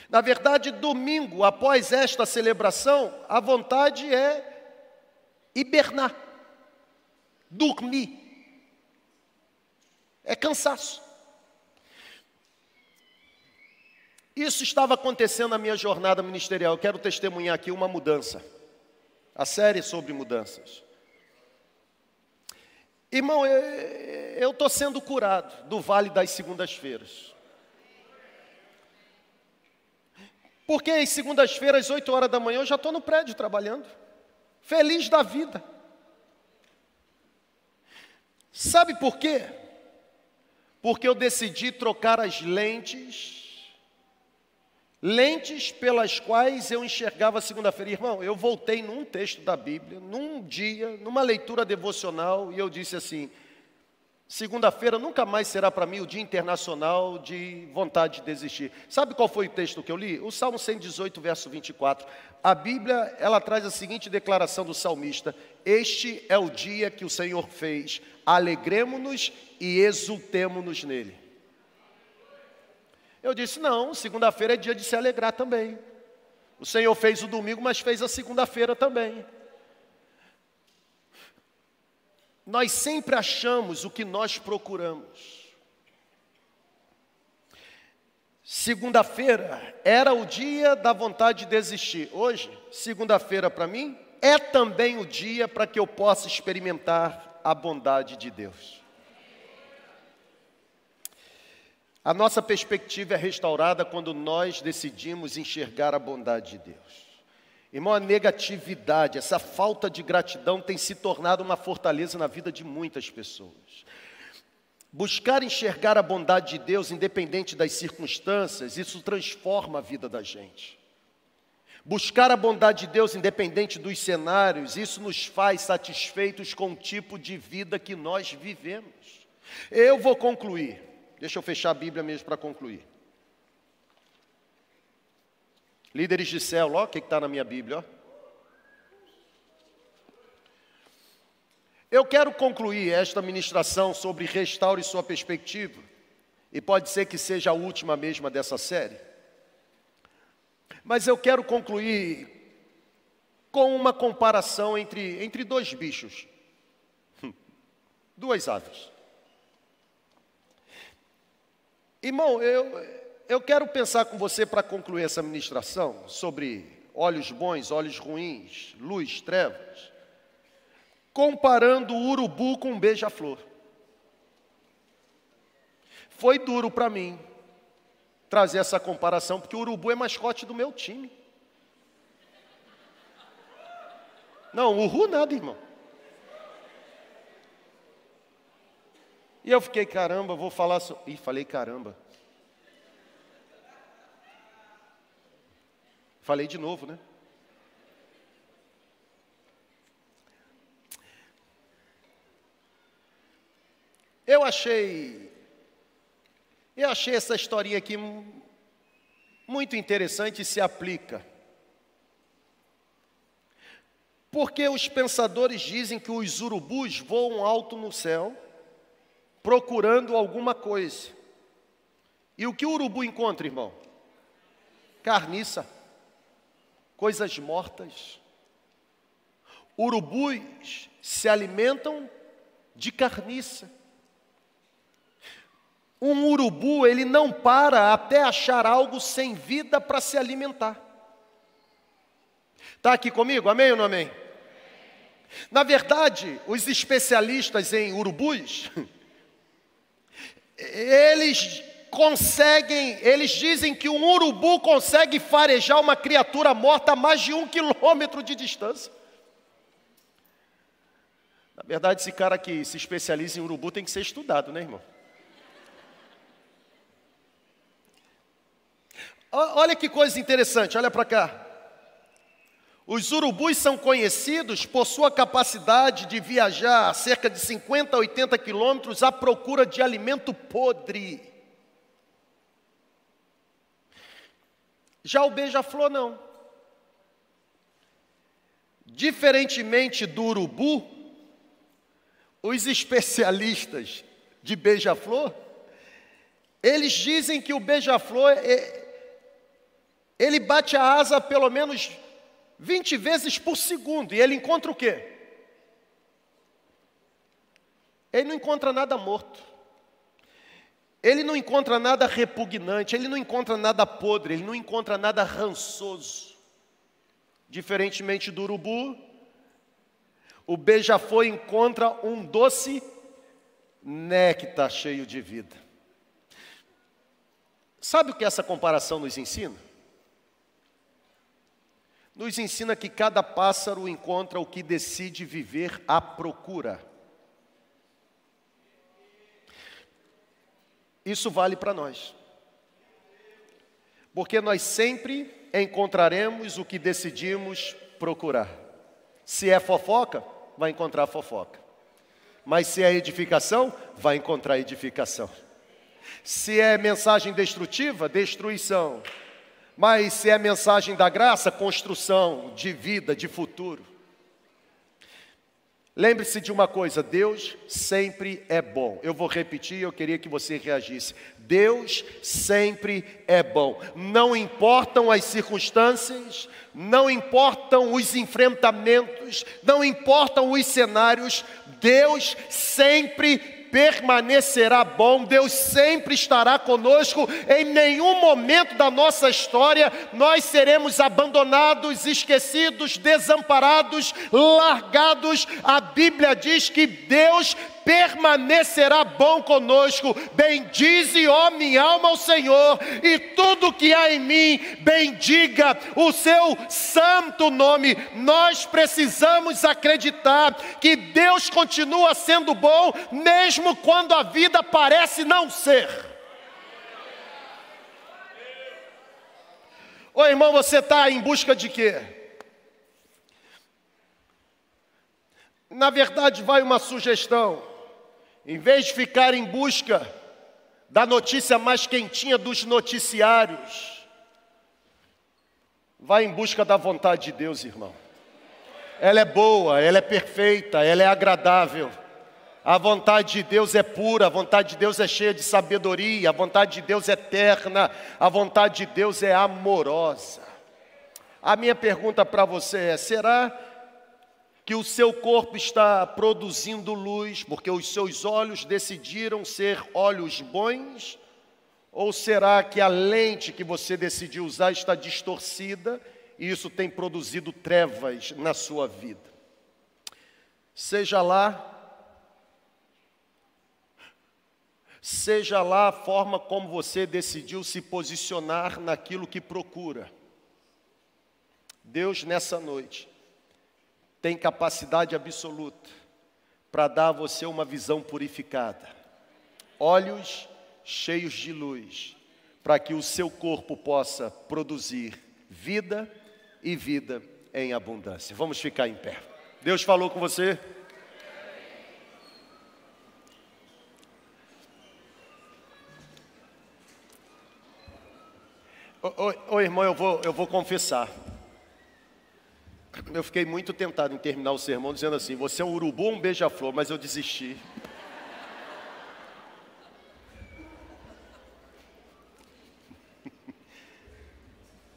Na verdade, domingo, após esta celebração, a vontade é hibernar, dormir. É cansaço. Isso estava acontecendo na minha jornada ministerial. Eu quero testemunhar aqui uma mudança. A série sobre mudanças. Irmão, eu estou sendo curado do vale das segundas-feiras. Porque às segundas-feiras, 8 horas da manhã, eu já estou no prédio trabalhando. Feliz da vida. Sabe por quê? Porque eu decidi trocar as lentes lentes pelas quais eu enxergava segunda-feira. Irmão, eu voltei num texto da Bíblia, num dia, numa leitura devocional, e eu disse assim: segunda-feira nunca mais será para mim o dia internacional de vontade de desistir. Sabe qual foi o texto que eu li? O Salmo 118, verso 24. A Bíblia, ela traz a seguinte declaração do salmista: Este é o dia que o Senhor fez, alegremos-nos e exultemos-nos nele. Eu disse: não, segunda-feira é dia de se alegrar também. O Senhor fez o domingo, mas fez a segunda-feira também. Nós sempre achamos o que nós procuramos. Segunda-feira era o dia da vontade de desistir. Hoje, segunda-feira para mim, é também o dia para que eu possa experimentar a bondade de Deus. A nossa perspectiva é restaurada quando nós decidimos enxergar a bondade de Deus. Irmão, a negatividade, essa falta de gratidão tem se tornado uma fortaleza na vida de muitas pessoas. Buscar enxergar a bondade de Deus, independente das circunstâncias, isso transforma a vida da gente. Buscar a bondade de Deus, independente dos cenários, isso nos faz satisfeitos com o tipo de vida que nós vivemos. Eu vou concluir. Deixa eu fechar a Bíblia mesmo para concluir. Líderes de céu, ó, o que está na minha Bíblia, ó. Eu quero concluir esta ministração sobre restaure sua perspectiva, e pode ser que seja a última mesma dessa série. Mas eu quero concluir com uma comparação entre, entre dois bichos, duas aves. Irmão, eu, eu quero pensar com você para concluir essa ministração sobre olhos bons, olhos ruins, luz, trevas, comparando o urubu com um beija-flor. Foi duro para mim trazer essa comparação, porque o urubu é mascote do meu time. Não, uhu nada, irmão. E eu fiquei, caramba, vou falar. So... Ih, falei caramba. Falei de novo, né? Eu achei. Eu achei essa historinha aqui muito interessante e se aplica. Porque os pensadores dizem que os urubus voam alto no céu procurando alguma coisa. E o que o urubu encontra, irmão? Carniça, coisas mortas, urubus se alimentam de carniça. Um urubu, ele não para até achar algo sem vida para se alimentar. Está aqui comigo? Amém ou não amém? Na verdade, os especialistas em urubus, eles conseguem, eles dizem que um urubu consegue farejar uma criatura morta a mais de um quilômetro de distância. Na verdade, esse cara que se especializa em urubu tem que ser estudado, né, irmão? Olha que coisa interessante, olha para cá. Os urubus são conhecidos por sua capacidade de viajar cerca de 50 a 80 quilômetros à procura de alimento podre. Já o beija-flor não. Diferentemente do urubu, os especialistas de beija-flor, eles dizem que o beija-flor é, ele bate a asa pelo menos 20 vezes por segundo. E ele encontra o quê? Ele não encontra nada morto. Ele não encontra nada repugnante, ele não encontra nada podre, ele não encontra nada rançoso. Diferentemente do urubu, o beija-flor encontra um doce néctar cheio de vida. Sabe o que essa comparação nos ensina? nos ensina que cada pássaro encontra o que decide viver à procura. Isso vale para nós. Porque nós sempre encontraremos o que decidimos procurar. Se é fofoca, vai encontrar fofoca. Mas se é edificação, vai encontrar edificação. Se é mensagem destrutiva, destruição. Mas se é mensagem da graça, construção de vida, de futuro. Lembre-se de uma coisa: Deus sempre é bom. Eu vou repetir, eu queria que você reagisse. Deus sempre é bom. Não importam as circunstâncias, não importam os enfrentamentos, não importam os cenários, Deus sempre permanecerá bom, Deus sempre estará conosco, em nenhum momento da nossa história nós seremos abandonados, esquecidos, desamparados, largados. A Bíblia diz que Deus permanecerá bom conosco. Bendize, ó minha alma, ao Senhor, e tudo que há em mim, bendiga o seu santo nome. Nós precisamos acreditar que Deus continua sendo bom, mesmo quando a vida parece não ser. Ô irmão, você está em busca de quê? Na verdade, vai uma sugestão. Em vez de ficar em busca da notícia mais quentinha dos noticiários, vá em busca da vontade de Deus, irmão. Ela é boa, ela é perfeita, ela é agradável. A vontade de Deus é pura, a vontade de Deus é cheia de sabedoria, a vontade de Deus é eterna, a vontade de Deus é amorosa. A minha pergunta para você é: será que o seu corpo está produzindo luz, porque os seus olhos decidiram ser olhos bons? Ou será que a lente que você decidiu usar está distorcida e isso tem produzido trevas na sua vida? Seja lá Seja lá a forma como você decidiu se posicionar naquilo que procura. Deus, nessa noite, tem capacidade absoluta para dar a você uma visão purificada, olhos cheios de luz, para que o seu corpo possa produzir vida e vida em abundância. Vamos ficar em pé. Deus falou com você? Ô, irmão, eu vou, eu vou confessar eu fiquei muito tentado em terminar o sermão dizendo assim: Você é um urubu ou um beija-flor, mas eu desisti.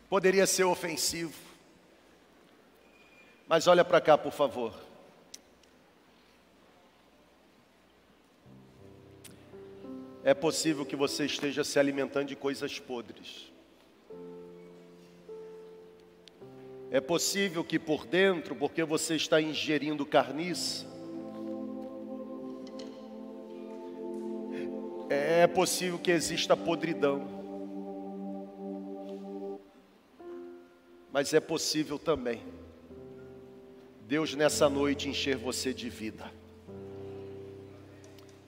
Poderia ser ofensivo, Mas olha para cá, por favor. É possível que você esteja se alimentando de coisas podres. É possível que por dentro, porque você está ingerindo carniça, é possível que exista podridão. Mas é possível também Deus nessa noite encher você de vida.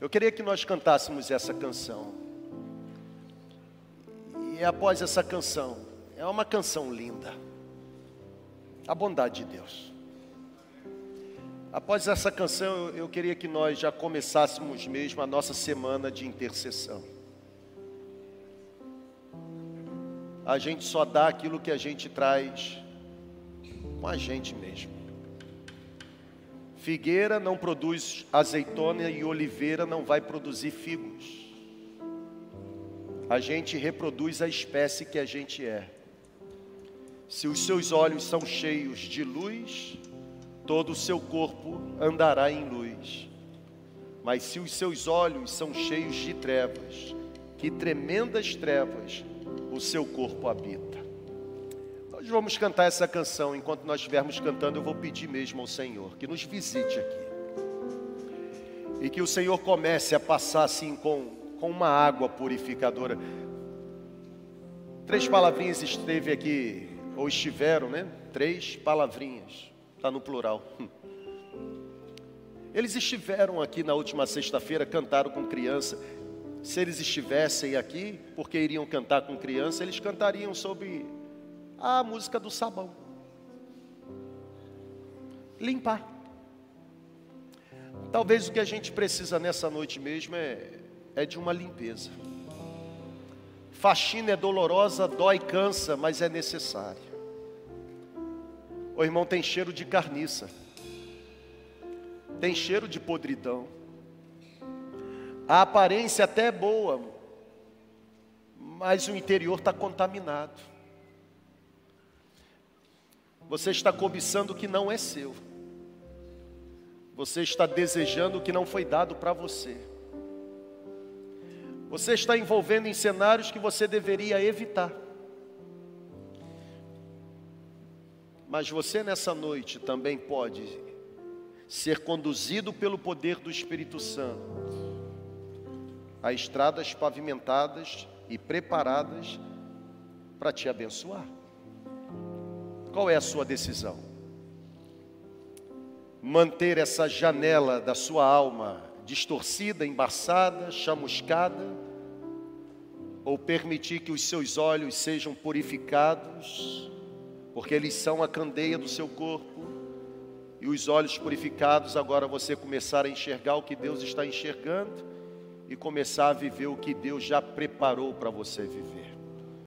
Eu queria que nós cantássemos essa canção. E após essa canção, é uma canção linda. A bondade de Deus. Após essa canção, eu, eu queria que nós já começássemos mesmo a nossa semana de intercessão. A gente só dá aquilo que a gente traz com a gente mesmo. Figueira não produz azeitona e oliveira não vai produzir figos. A gente reproduz a espécie que a gente é. Se os seus olhos são cheios de luz, todo o seu corpo andará em luz. Mas se os seus olhos são cheios de trevas, que tremendas trevas o seu corpo habita. Nós vamos cantar essa canção. Enquanto nós estivermos cantando, eu vou pedir mesmo ao Senhor que nos visite aqui. E que o Senhor comece a passar assim com, com uma água purificadora. Três palavrinhas esteve aqui, ou estiveram, né? Três palavrinhas, está no plural. Eles estiveram aqui na última sexta-feira, cantaram com criança. Se eles estivessem aqui, porque iriam cantar com criança, eles cantariam sobre a música do sabão. Limpar. Talvez o que a gente precisa nessa noite mesmo é, é de uma limpeza. Faxina é dolorosa, dói, cansa, mas é necessária. O irmão tem cheiro de carniça, tem cheiro de podridão. A aparência até é boa, mas o interior está contaminado. Você está cobiçando o que não é seu. Você está desejando o que não foi dado para você. Você está envolvendo em cenários que você deveria evitar. Mas você nessa noite também pode ser conduzido pelo poder do Espírito Santo a estradas pavimentadas e preparadas para te abençoar. Qual é a sua decisão? Manter essa janela da sua alma distorcida, embaçada, chamuscada, ou permitir que os seus olhos sejam purificados, porque eles são a candeia do seu corpo, e os olhos purificados, agora você começar a enxergar o que Deus está enxergando e começar a viver o que Deus já preparou para você viver.